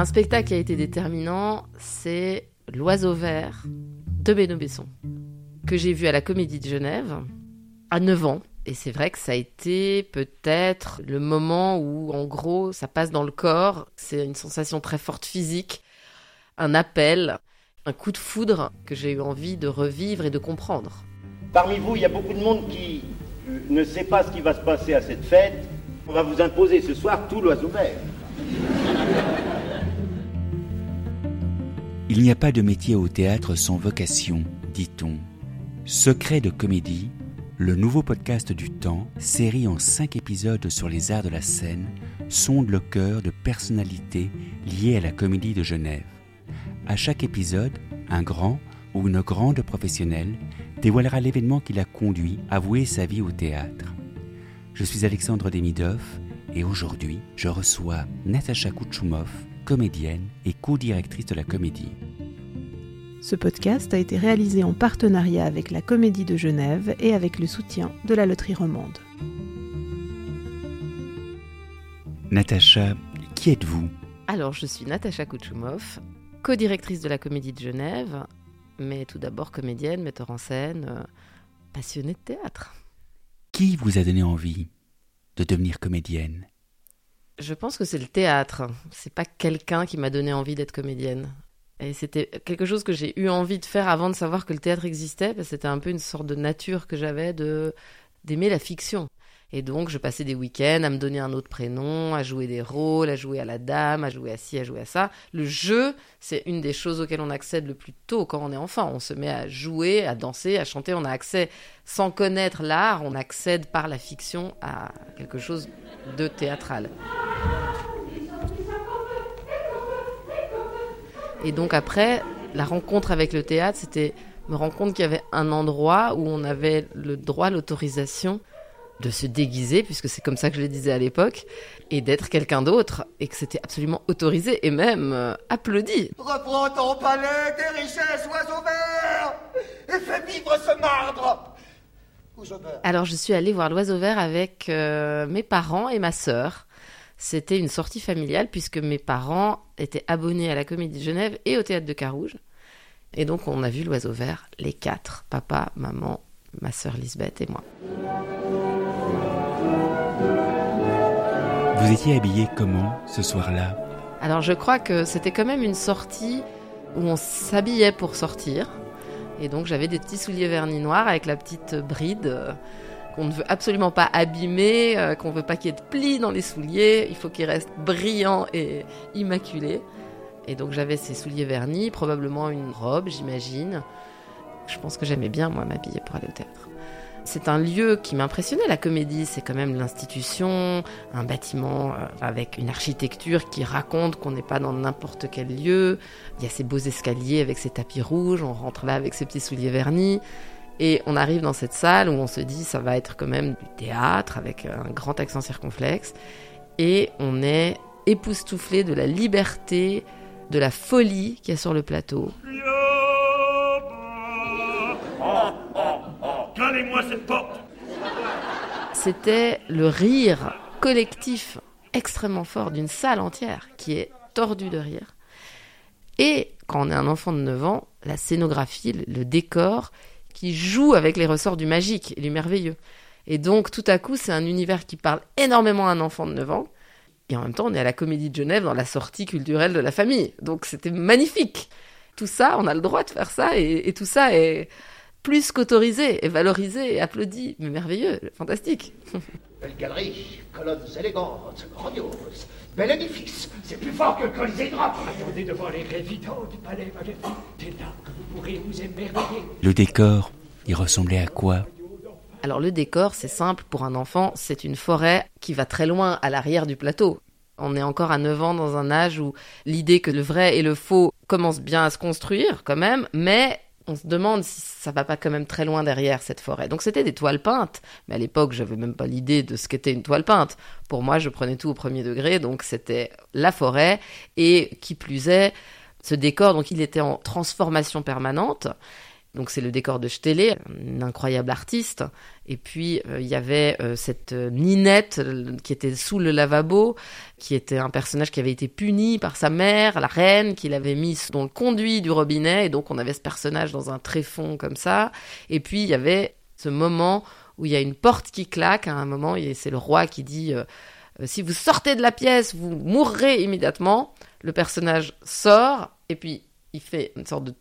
un spectacle qui a été déterminant, c'est L'Oiseau Vert de Benoît Besson, que j'ai vu à la Comédie de Genève à 9 ans. Et c'est vrai que ça a été peut-être le moment où, en gros, ça passe dans le corps. C'est une sensation très forte physique, un appel, un coup de foudre que j'ai eu envie de revivre et de comprendre. Parmi vous, il y a beaucoup de monde qui euh, ne sait pas ce qui va se passer à cette fête. On va vous imposer ce soir tout l'oiseau vert. Il n'y a pas de métier au théâtre sans vocation, dit-on. Secret de comédie, le nouveau podcast du temps, série en cinq épisodes sur les arts de la scène, sonde le cœur de personnalités liées à la comédie de Genève. À chaque épisode, un grand ou une grande professionnelle dévoilera l'événement qui l'a conduit à vouer sa vie au théâtre. Je suis Alexandre Demidov et aujourd'hui, je reçois Natacha Kouchoumov, comédienne et co-directrice de la comédie. Ce podcast a été réalisé en partenariat avec la Comédie de Genève et avec le soutien de la Loterie Romande. Natacha, qui êtes-vous? Alors, je suis Natacha Kouchoumov, co-directrice de la Comédie de Genève, mais tout d'abord comédienne, metteur en scène, euh, passionnée de théâtre. Qui vous a donné envie de devenir comédienne? Je pense que c'est le théâtre. C'est pas quelqu'un qui m'a donné envie d'être comédienne. Et c'était quelque chose que j'ai eu envie de faire avant de savoir que le théâtre existait, c'était un peu une sorte de nature que j'avais de d'aimer la fiction. Et donc, je passais des week-ends à me donner un autre prénom, à jouer des rôles, à jouer à la dame, à jouer à ci, à jouer à ça. Le jeu, c'est une des choses auxquelles on accède le plus tôt quand on est enfant. On se met à jouer, à danser, à chanter. On a accès, sans connaître l'art, on accède par la fiction à quelque chose de théâtral. Et donc après, la rencontre avec le théâtre, c'était me rendre compte qu'il y avait un endroit où on avait le droit, l'autorisation de se déguiser, puisque c'est comme ça que je le disais à l'époque, et d'être quelqu'un d'autre, et que c'était absolument autorisé et même euh, applaudi. Reprends ton palais, tes richesses, oiseau vert, et fais vivre ce marbre. Où je meurs. Alors je suis allée voir l'oiseau vert avec euh, mes parents et ma sœur. C'était une sortie familiale puisque mes parents étaient abonnés à la Comédie de Genève et au théâtre de Carouge. Et donc on a vu l'oiseau vert, les quatre, papa, maman, ma sœur Lisbeth et moi. Vous étiez habillée comment ce soir-là? Alors je crois que c'était quand même une sortie où on s'habillait pour sortir. Et donc j'avais des petits souliers vernis noirs avec la petite bride euh, qu'on ne veut absolument pas abîmer, euh, qu'on veut pas qu'il y ait de plis dans les souliers. Il faut qu'ils restent brillants et immaculés. Et donc j'avais ces souliers vernis, probablement une robe, j'imagine. Je pense que j'aimais bien moi m'habiller pour aller au théâtre. C'est un lieu qui m'impressionnait, la comédie. C'est quand même l'institution, un bâtiment euh, avec une architecture qui raconte qu'on n'est pas dans n'importe quel lieu. Il y a ces beaux escaliers avec ces tapis rouges, on rentre là avec ses petits souliers vernis. Et on arrive dans cette salle où on se dit ça va être quand même du théâtre avec un grand accent circonflexe. Et on est époustouflé de la liberté, de la folie qu'il y a sur le plateau. Calez-moi cette porte. C'était le rire collectif extrêmement fort d'une salle entière qui est tordue de rire. Et quand on est un enfant de 9 ans, la scénographie, le, décor qui joue avec les ressorts du magique et du merveilleux. Et donc tout à coup, c'est un univers qui parle énormément à un enfant de 9 ans. Et en même temps, on est à la Comédie de Genève dans la sortie culturelle de la famille. Donc c'était magnifique. Tout ça, on a le droit de faire ça et tout ça est plus qu'autorisé et valorisé et applaudi. Mais merveilleux, fantastique. Belle galerie, colonnes élégantes, grandioses. Bel édifice, c'est plus fort que le Colisée de Rome. Attendez devant les révidents du palais magnifique. C'est là que vous pourrez vous émerveiller. Le décor, il ressemblait à quoi? Alors le décor, c'est simple pour un enfant, c'est une forêt qui va très loin à l'arrière du plateau. On est encore à 9 ans dans un âge où l'idée que le vrai et le faux commencent bien à se construire quand même, mais on se demande si ça va pas quand même très loin derrière cette forêt. Donc c'était des toiles peintes, mais à l'époque j'avais même pas l'idée de ce qu'était une toile peinte. Pour moi, je prenais tout au premier degré, donc c'était la forêt et qui plus est ce décor, donc il était en transformation permanente. Donc c'est le décor de Stélé, une incroyable artiste. Et puis euh, il y avait euh, cette euh, Ninette qui était sous le lavabo, qui était un personnage qui avait été puni par sa mère, la reine, qui l'avait mis dans le conduit du robinet. Et donc on avait ce personnage dans un tréfonds comme ça. Et puis il y avait ce moment où il y a une porte qui claque à un moment, c'est le roi qui dit si vous sortez de la pièce, vous mourrez immédiatement. Le personnage sort et puis il fait une sorte de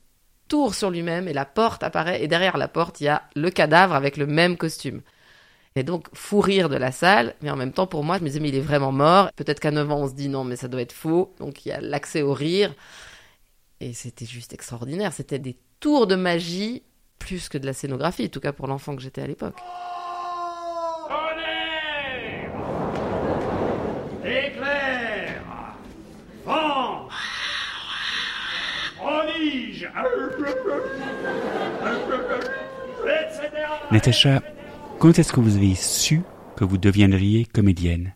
tour sur lui-même et la porte apparaît et derrière la porte il y a le cadavre avec le même costume. Et donc fou rire de la salle, mais en même temps pour moi je me disais mais il est vraiment mort. Peut-être qu'à 9 ans on se dit non mais ça doit être faux. Donc il y a l'accès au rire et c'était juste extraordinaire. C'était des tours de magie plus que de la scénographie, en tout cas pour l'enfant que j'étais à l'époque. Natacha, quand est-ce que vous avez su que vous deviendriez comédienne?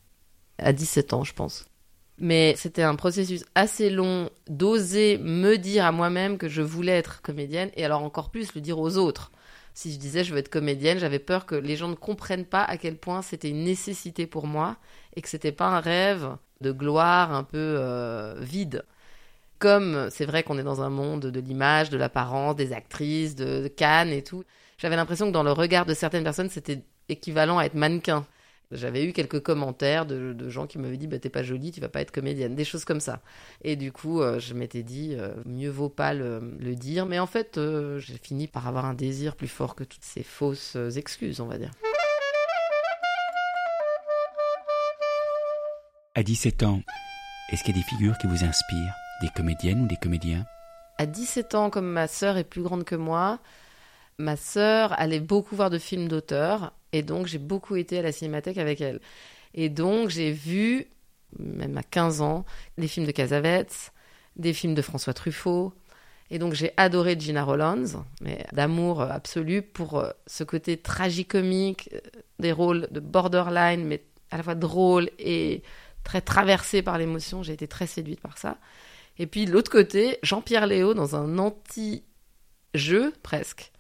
À 17 ans, je pense. Mais c'était un processus assez long d'oser me dire à moi-même que je voulais être comédienne et alors encore plus le dire aux autres. Si je disais je veux être comédienne, j'avais peur que les gens ne comprennent pas à quel point c'était une nécessité pour moi et que c'était pas un rêve de gloire un peu euh, vide. Comme c'est vrai qu'on est dans un monde de l'image, de l'apparence, des actrices, de, Cannes et tout, j'avais l'impression que dans le regard de certaines personnes, c'était équivalent à être mannequin. J'avais eu quelques commentaires de, gens qui m'avaient dit bah, T'es pas jolie, tu vas pas être comédienne, des choses comme ça. Et du coup, euh, je m'étais dit euh, Mieux vaut pas le, dire. Mais en fait, euh, j'ai fini par avoir un désir plus fort que toutes ces fausses excuses, on va dire. À 17 ans, est-ce qu'il y a des figures qui vous inspirent? Des comédiennes ou des comédiens? À 17 ans, comme ma sœur est plus grande que moi, ma sœur allait beaucoup voir de films d'auteurs. Et donc, j'ai beaucoup été à la cinémathèque avec elle. Et donc, j'ai vu, même à 15 ans, les films de Cassavetes, des films de François Truffaut. Et donc, j'ai adoré Gina Rollins, mais d'amour absolu pour euh, ce côté tragicomique, euh, des rôles de borderline, mais à la fois drôle et très traversé par l'émotion. J'ai été très séduite par ça. Et puis, de l'autre côté, Jean-Pierre Léo dans un anti-jeu, presque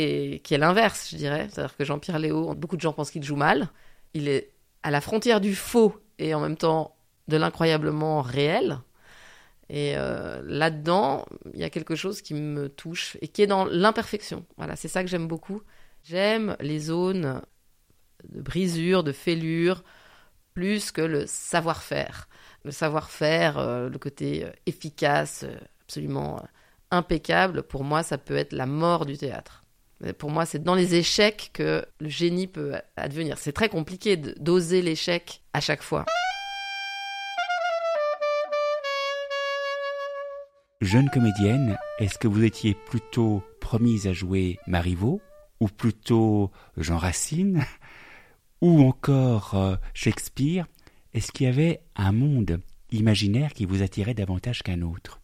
et qui est l'inverse, je dirais. C'est-à-dire que Jean-Pierre Léo, beaucoup de gens pensent qu'il joue mal. Il est à la frontière du faux et en même temps de l'incroyablement réel. Et euh, là-dedans, il y a quelque chose qui me touche et qui est dans l'imperfection. Voilà, c'est ça que j'aime beaucoup. J'aime les zones de brisure, de fêlure, plus que le savoir-faire. Le savoir-faire, euh, le côté euh, efficace, euh, absolument impeccable, pour moi, ça peut être la mort du théâtre. Pour moi, c'est dans les échecs que le génie peut advenir. C'est très compliqué d'oser l'échec à chaque fois. Jeune comédienne, est-ce que vous étiez plutôt promise à jouer Marivaux ou plutôt Jean Racine ou encore Shakespeare? Est-ce qu'il y avait un monde imaginaire qui vous attirait davantage qu'un autre?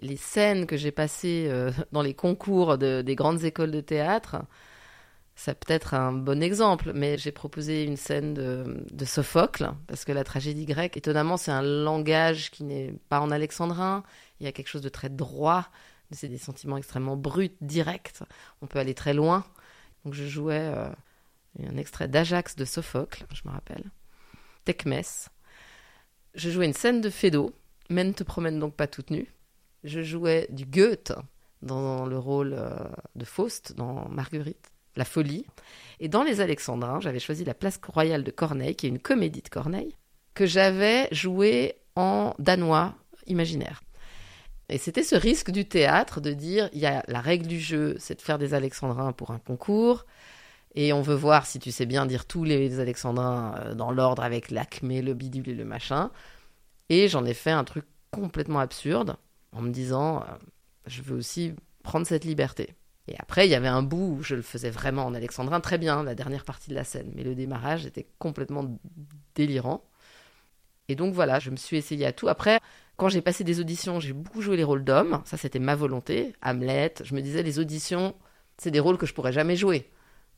Les scènes que j'ai passées euh, dans les concours de- des grandes écoles de théâtre, ça peut être un bon exemple, mais j'ai proposé une scène de, Sophocle, parce que la tragédie grecque, étonnamment, c'est un langage qui n'est pas en alexandrin, il y a quelque chose de très droit, c'est des sentiments extrêmement bruts, directs, on peut aller très loin. Donc je jouais euh, un extrait d'Ajax de Sophocle, je me rappelle, Tecmès. Je jouais une scène de Phédo, mais ne te promène donc pas toute nue. Je jouais du Goethe dans le rôle euh, de Faust dans Marguerite, La Folie. Et dans Les Alexandrins, j'avais choisi la place royale de Corneille, qui est une comédie de Corneille, que j'avais jouée en danois imaginaire. Et c'était ce risque du théâtre de dire, il y a la règle du jeu, c'est de faire des Alexandrins pour un concours, et on veut voir si tu sais bien dire tous les Alexandrins euh, dans l'ordre avec l'acmé, le bidule et le machin. Et j'en ai fait un truc complètement absurde en me disant, euh, je veux aussi prendre cette liberté. Et après, il y avait un bout où je le faisais vraiment en alexandrin, très bien, la dernière partie de la scène. Mais le démarrage était complètement délirant. Et donc voilà, je me suis essayée à tout. Après, quand j'ai passé des auditions, j'ai beaucoup joué les rôles d'hommes. Ça, c'était ma volonté. Hamlet, je me disais, les auditions, c'est des rôles que je pourrais jamais jouer.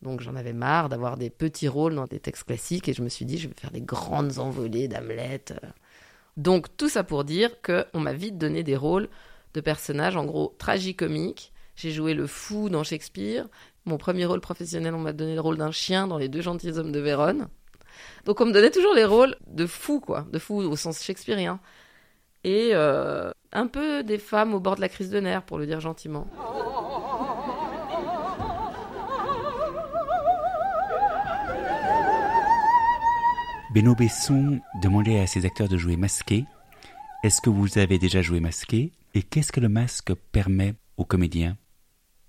Donc j'en avais marre d'avoir des petits rôles dans des textes classiques et je me suis dit, je vais faire des grandes envolées d'Hamlet. euh. Donc tout ça pour dire qu'on m'a vite donné des rôles de personnages en gros tragicomiques J'ai joué le fou dans Shakespeare. Mon premier rôle professionnel, on m'a donné le rôle d'un chien dans Les Deux Gentilshommes de Vérone. Donc on me donnait toujours les rôles de fou, quoi, de fou au sens shakespearien. Et euh, un peu des femmes au bord de la crise de nerfs, pour le dire gentiment. Benoît Besson demandait à ses acteurs de jouer masqué. Est-ce que vous avez déjà joué masqué? Et qu'est-ce que le masque permet aux comédiens?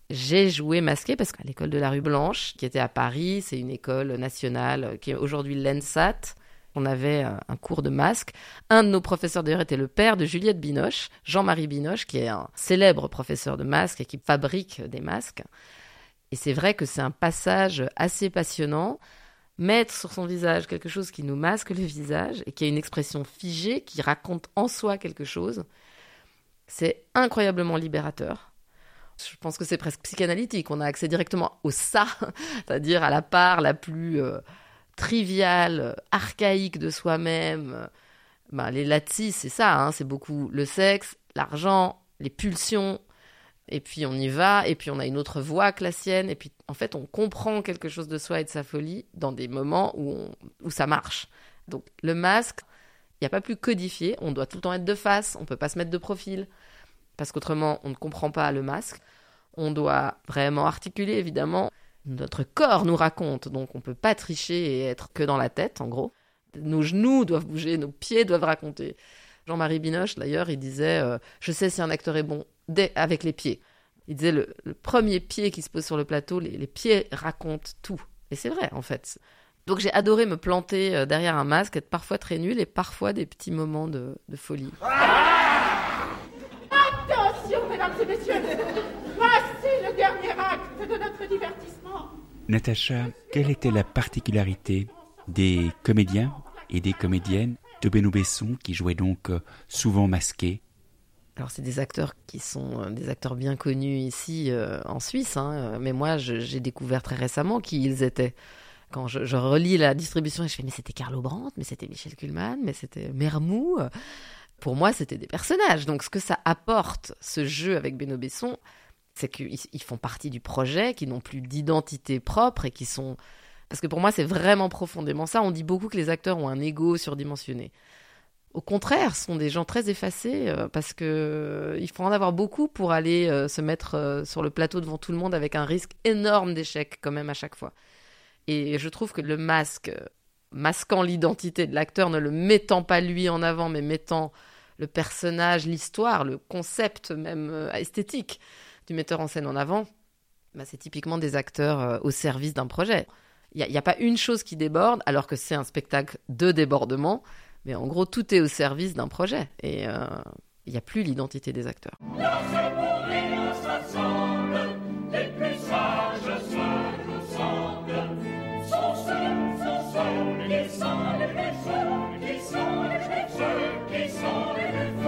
J'ai joué masqué parce qu'à l'école de la rue Blanche, qui était à Paris, c'est une école nationale qui est aujourd'hui l'ENSAT, on avait euh, un cours de masque. Un de nos professeurs d'ailleurs était le père de Juliette Binoche, Jean-Marie Binoche, qui est un célèbre professeur de masque et qui fabrique des masques. Et c'est vrai que c'est un passage assez passionnant. Mettre sur son visage quelque chose qui nous masque le visage et qui a une expression figée, qui raconte en soi quelque chose, c'est incroyablement libérateur. Je pense que c'est presque psychanalytique. On a accès directement au ça, c'est-à-dire à la part la plus euh, triviale, archaïque de soi-même. Ben, les latis, c'est ça, hein, c'est beaucoup le sexe, l'argent, les pulsions, et puis on y va, et puis on a une autre voix que la sienne, et puis en fait on comprend quelque chose de soi et de sa folie dans des moments où, où ça marche. Donc le masque, il n'y a pas plus codifié, on doit tout le temps être de face, on ne peut pas se mettre de profil parce qu'autrement on ne comprend pas le masque. On doit vraiment articuler, évidemment. Notre corps nous raconte, donc on ne peut pas tricher et être que dans la tête, en gros. Nos genoux doivent bouger, nos pieds doivent raconter. Jean-Marie Binoche, d'ailleurs, il disait euh, Je sais si un acteur est bon dès avec les pieds. Il disait le, premier pied qui se pose sur le plateau, les, pieds racontent tout. Et c'est vrai, en fait. Donc j'ai adoré me planter euh, derrière un masque, être parfois très nul et parfois des petits moments de, de folie. mesdames et messieurs. Voici le dernier acte de notre divertissement. Natacha, quelle était la particularité des comédiens et des comédiennes de Benoît Besson qui jouaient donc euh, souvent masqués alors c'est des acteurs qui sont euh, des acteurs bien connus ici euh, en Suisse, hein, mais moi j'ai découvert très récemment qui ils étaient. Quand je, relis la distribution, et je fais mais c'était Carlo Brandt, mais c'était Michel Kuhlmann, mais c'était Mermou pour moi, c'était des personnages. Donc, ce que ça apporte, ce jeu avec Beno Besson, c'est qu'ils font partie du projet, qui n'ont plus d'identité propre et qui sont. Parce que pour moi, c'est vraiment profondément ça. On dit beaucoup que les acteurs ont un ego surdimensionné. Au contraire, ce sont des gens très effacés euh, parce que euh, faut en avoir beaucoup pour aller euh, se mettre sur le plateau devant tout le monde avec un risque énorme d'échec quand même à chaque fois. Et je trouve que le masque masquant l'identité de l'acteur, ne le mettant pas lui en avant, mais mettant le personnage, l'histoire, le concept même esthétique du metteur en scène en avant, bah, c'est typiquement des acteurs au service d'un projet. Il n'y a, pas une chose qui déborde, alors que c'est un spectacle de débordement, mais en gros, tout est au service d'un projet. Et euh, il n'y a plus l'identité des acteurs.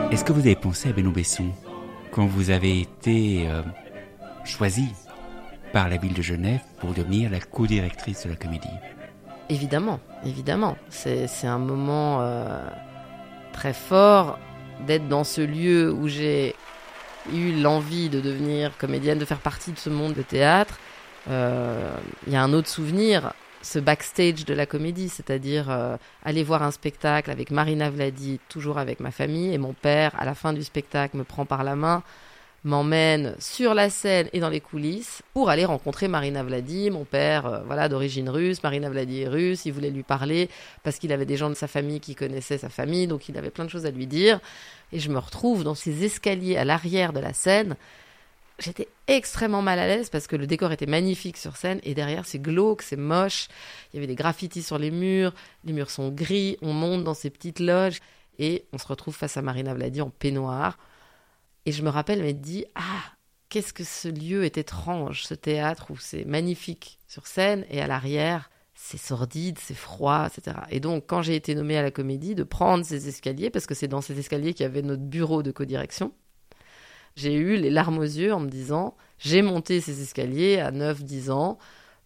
Est-ce que vous avez pensé à Benoît Besson quand vous avez été euh, choisi par la ville de Genève pour devenir la co-directrice de la comédie Évidemment, évidemment. C'est un moment euh, très fort d'être dans ce lieu où j'ai eu l'envie de devenir comédienne, de faire partie de ce monde de théâtre. Euh, il y a un autre souvenir ce backstage de la comédie, c'est-à-dire euh, aller voir un spectacle avec Marina Vladi, toujours avec ma famille, et mon père, à la fin du spectacle, me prend par la main, m'emmène sur la scène et dans les coulisses pour aller rencontrer Marina Vladi, mon père, euh, voilà, d'origine russe, Marina Vladi est russe, il voulait lui parler parce qu'il avait des gens de sa famille qui connaissaient sa famille, donc il avait plein de choses à lui dire, et je me retrouve dans ces escaliers à l'arrière de la scène, j'étais extrêmement mal à l'aise parce que le décor était magnifique sur scène et derrière c'est glauque, c'est moche. Il y avait des graffitis sur les murs, les murs sont gris, on monte dans ces petites loges et on se retrouve face à Marina Vladi en peignoir. Et je me rappelle m'être dit Ah, qu'est-ce que ce lieu est étrange, ce théâtre où c'est magnifique sur scène et à l'arrière c'est sordide, c'est froid, etc. Et donc, quand j'ai été nommée à la comédie, de prendre ces escaliers, parce que c'est dans ces escaliers qu'il y avait notre bureau de codirection, j'ai eu les larmes aux yeux en me disant j'ai monté ces escaliers à 9-10 ans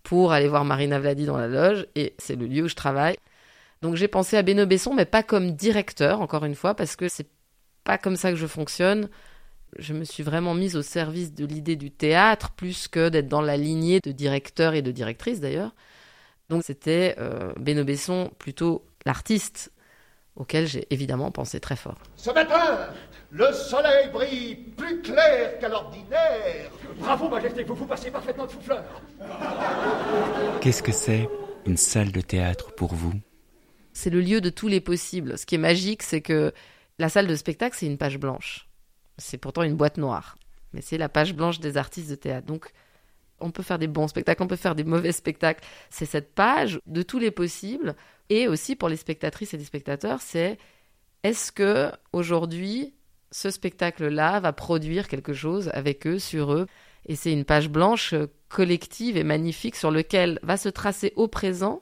pour aller voir Marina Vladi dans la loge et c'est le lieu où je travaille. Donc j'ai pensé à Beno Besson, mais pas comme directeur, encore une fois, parce que c'est pas comme ça que je fonctionne. Je me suis vraiment mise au service de l'idée du théâtre plus que d'être dans la lignée de directeurs et de directrices d'ailleurs. Donc c'était euh, Beno Besson plutôt l'artiste auquel j'ai évidemment pensé très fort. Ce matin, le soleil brille plus clair qu'à l'ordinaire. Bravo, Majesté, vous vous passez parfaitement de souffleur. Qu'est-ce que c'est une salle de théâtre pour vous? C'est le lieu de tous les possibles. Ce qui est magique, c'est que la salle de spectacle, c'est une page blanche. C'est pourtant une boîte noire. Mais c'est la page blanche des artistes de théâtre. Donc, on peut faire des bons spectacles, on peut faire des mauvais spectacles. C'est cette page de tous les possibles. Et aussi pour les spectatrices et les spectateurs, c'est est-ce que aujourd'hui ce spectacle-là va produire quelque chose avec eux, sur eux? Et c'est une page blanche collective et magnifique sur laquelle va se tracer au présent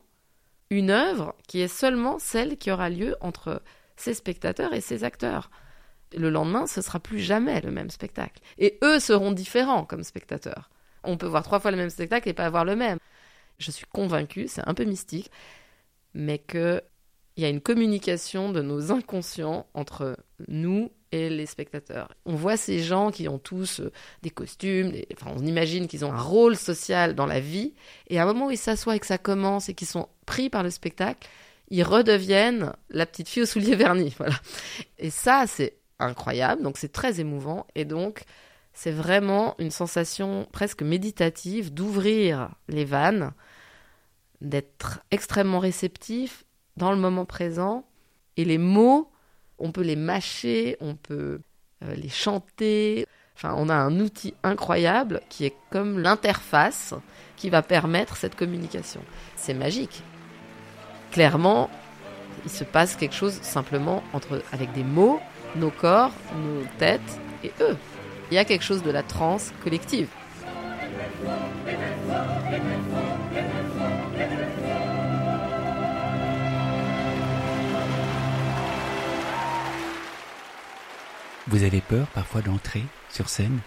une œuvre qui est seulement celle qui aura lieu entre ces spectateurs et ces acteurs. Le lendemain, ce sera plus jamais le même spectacle. Et eux seront différents comme spectateurs. On peut voir trois fois le même spectacle et pas avoir le même. Je suis convaincue, c'est un peu mystique, mais qu'il y a une communication de nos inconscients entre nous et les spectateurs. On voit ces gens qui ont tous euh, des costumes, enfin, on imagine qu'ils ont un rôle social dans la vie, et à un moment où ils s'assoient et que ça commence et qu'ils sont pris par le spectacle, ils redeviennent la petite fille aux souliers vernis. Voilà. Et ça, c'est incroyable, donc c'est très émouvant, et donc c'est vraiment une sensation presque méditative d'ouvrir les vannes, d'être extrêmement réceptif dans le moment présent. Et les mots, on peut les mâcher, on peut euh, les chanter. Enfin, on a un outil incroyable qui est comme l'interface qui va permettre cette communication. C'est magique. Clairement, il se passe quelque chose simplement entre, avec des mots, nos corps, nos têtes et eux. Il y a quelque chose de la transe collective. Vous avez peur parfois d'entrer sur scène?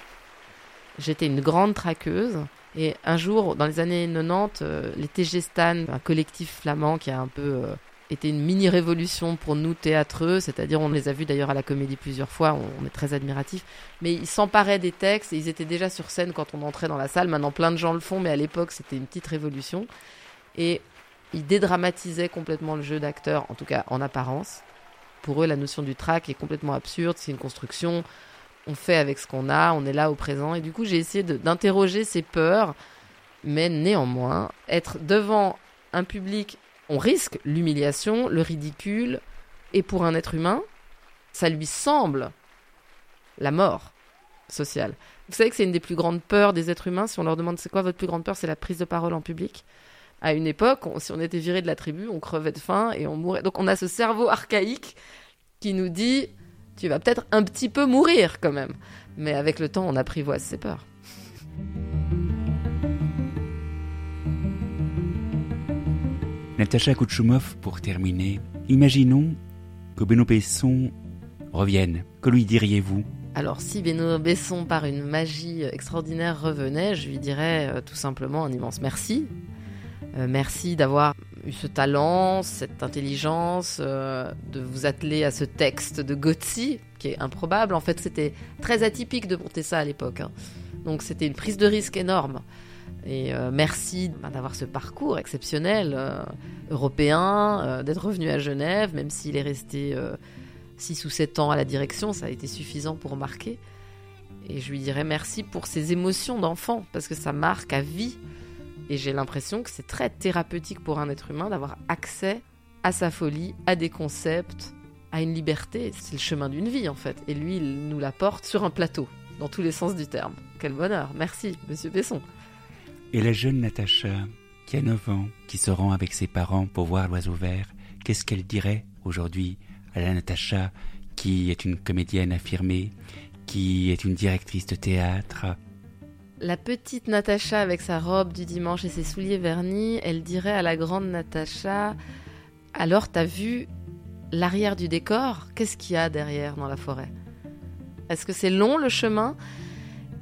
J'étais une grande traqueuse. Et un jour, dans les années 90, euh, les TG Stan, un collectif flamand qui a un peu été une mini révolution pour nous théâtreux, c'est-à-dire on les a vus d'ailleurs à la comédie plusieurs fois, on, est très admiratifs, mais ils s'emparaient des textes et ils étaient déjà sur scène quand on entrait dans la salle. Maintenant, plein de gens le font, mais à l'époque, c'était une petite révolution. Et ils dédramatisaient complètement le jeu d'acteur, en tout cas en apparence. Pour eux, la notion du track est complètement absurde, c'est une construction. On fait avec ce qu'on a, on est là au présent. Et du coup, j'ai essayé d'interroger ces peurs, mais néanmoins, être devant un public, on risque l'humiliation, le ridicule, et pour un être humain, ça lui semble la mort sociale. Vous savez que c'est une des plus grandes peurs des êtres humains. Si on leur demande c'est quoi votre plus grande peur, c'est la prise de parole en public. À une époque, si on était viré de la tribu, on crevait de faim et on mourait. Donc on a ce cerveau archaïque qui nous dit tu vas peut-être un petit peu mourir quand même. Mais avec le temps, on apprivoise ses peurs. Natacha Kouchoumov, pour terminer, imaginons que Benoît Besson revienne. Que lui diriez-vous? Alors, si Benoît Besson, par une magie extraordinaire, revenait, je lui dirais euh, tout simplement un immense merci. Euh, merci d'avoir eu ce talent, cette intelligence, euh, de vous atteler à ce texte de Gotzi, qui est improbable. En fait, c'était très atypique de monter ça à l'époque. hein. Donc, c'était une prise de risque énorme. Et euh, merci bah, d'avoir ce parcours exceptionnel euh, européen, euh, d'être revenu à Genève, même s'il est resté 6 ou 7 ans à la direction, ça a été suffisant pour marquer. Et je lui dirais merci pour ses émotions d'enfant, parce que ça marque à vie. Et j'ai l'impression que c'est très thérapeutique pour un être humain d'avoir accès à sa folie, à des concepts, à une liberté. C'est le chemin d'une vie en fait. Et lui, il nous l'apporte sur un plateau, dans tous les sens du terme. Quel bonheur. Merci, monsieur Besson. Et la jeune Natacha, qui a 9 ans, qui se rend avec ses parents pour voir l'oiseau vert, qu'est-ce qu'elle dirait aujourd'hui à la Natacha, qui est une comédienne affirmée, qui est une directrice de théâtre? La petite Natacha avec sa robe du dimanche et ses souliers vernis, elle dirait à la grande Natacha Alors, t'as vu l'arrière du décor Qu'est-ce qu'il y a derrière dans la forêt? Est-ce que c'est long le chemin?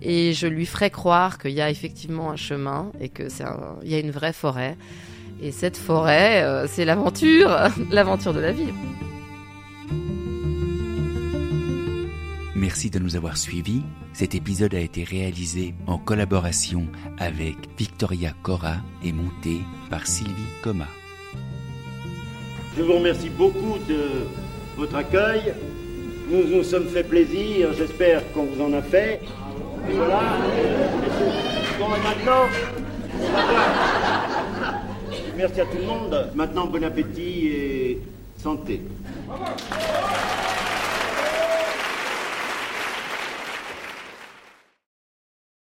Et je lui ferai croire qu'il y a effectivement un chemin et qu'il y a une vraie forêt. Et cette forêt, euh, c'est l'aventure, l'aventure de la vie. Merci de nous avoir suivis. Cet épisode a été réalisé en collaboration avec Victoria Cora et monté par Sylvie Coma. Je vous remercie beaucoup de votre accueil. Nous nous sommes fait plaisir, j'espère qu'on vous en a fait. Bon, et maintenant. Merci à tout le monde. Maintenant, bon appétit et santé.